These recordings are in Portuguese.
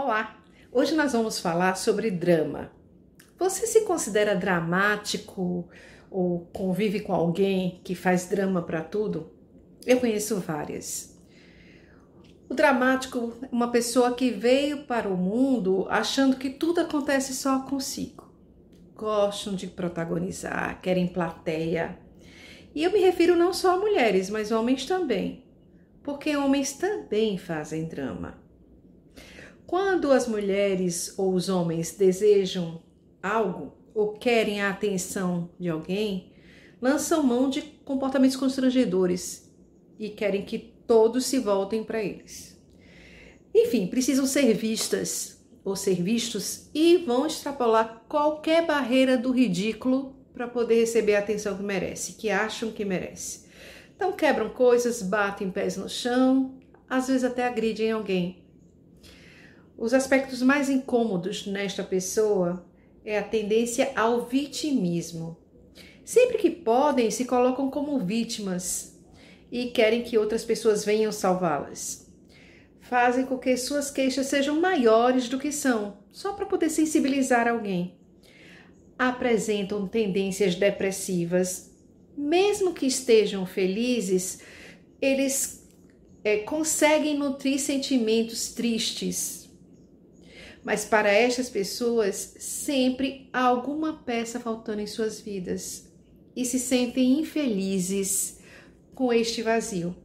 Olá! Hoje nós vamos falar sobre drama. Você se considera dramático ou convive com alguém que faz drama para tudo? Eu conheço várias. O dramático é uma pessoa que veio para o mundo achando que tudo acontece só consigo. Gostam de protagonizar, querem plateia. E eu me refiro não só a mulheres, mas homens também, porque homens também fazem drama. Quando as mulheres ou os homens desejam algo ou querem a atenção de alguém, lançam mão de comportamentos constrangedores e querem que todos se voltem para eles. Enfim, precisam ser vistas ou ser vistos e vão extrapolar qualquer barreira do ridículo para poder receber a atenção que merece, que acham que merece. Então quebram coisas, batem pés no chão, às vezes até agridem alguém os aspectos mais incômodos nesta pessoa é a tendência ao vitimismo. Sempre que podem, se colocam como vítimas e querem que outras pessoas venham salvá-las. Fazem com que suas queixas sejam maiores do que são, só para poder sensibilizar alguém. Apresentam tendências depressivas. Mesmo que estejam felizes, eles é, conseguem nutrir sentimentos tristes, mas para estas pessoas, sempre há alguma peça faltando em suas vidas e se sentem infelizes com este vazio.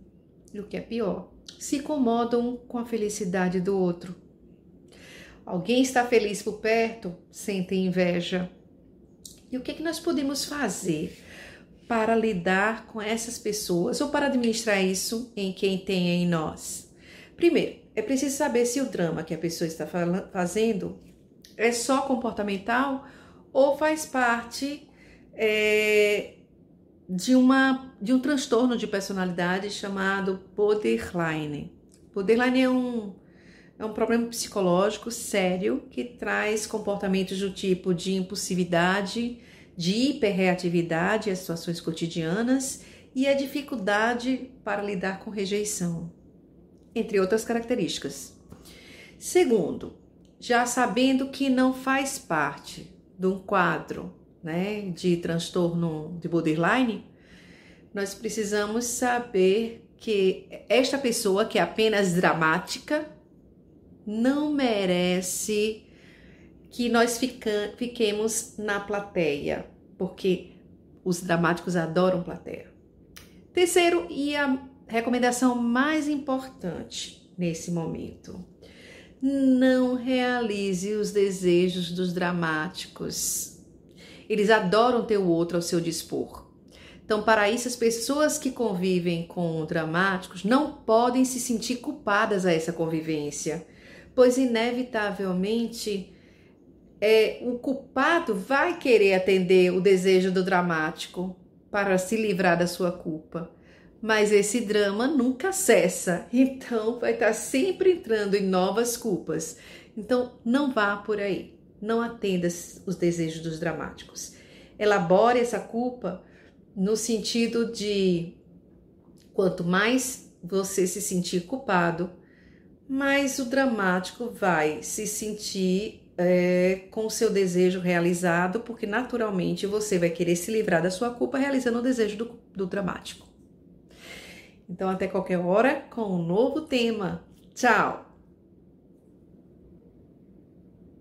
E o que é pior, se incomodam com a felicidade do outro. Alguém está feliz por perto, sentem inveja. E o que, é que nós podemos fazer para lidar com essas pessoas ou para administrar isso em quem tem em nós? Primeiro, é preciso saber se o drama que a pessoa está fazendo é só comportamental ou faz parte é, de, uma, de um transtorno de personalidade chamado borderline. Borderline é um, é um problema psicológico sério que traz comportamentos do tipo de impulsividade, de hiperreatividade às situações cotidianas e a dificuldade para lidar com rejeição entre outras características. Segundo, já sabendo que não faz parte de um quadro né, de transtorno de borderline, nós precisamos saber que esta pessoa, que é apenas dramática, não merece que nós fica, fiquemos na plateia, porque os dramáticos adoram plateia. Terceiro, e a recomendação mais importante nesse momento: não realize os desejos dos dramáticos. Eles adoram ter o outro ao seu dispor. Então, para isso, as pessoas que convivem com dramáticos não podem se sentir culpadas a essa convivência, pois, inevitavelmente, é, o culpado vai querer atender o desejo do dramático para se livrar da sua culpa mas esse drama nunca cessa, então vai estar sempre entrando em novas culpas. Então não vá por aí, não atenda os desejos dos dramáticos. Elabore essa culpa no sentido de quanto mais você se sentir culpado, mais o dramático vai se sentir é, com o seu desejo realizado, porque naturalmente você vai querer se livrar da sua culpa realizando o desejo do, do dramático. Então, até qualquer hora com um novo tema. Tchau!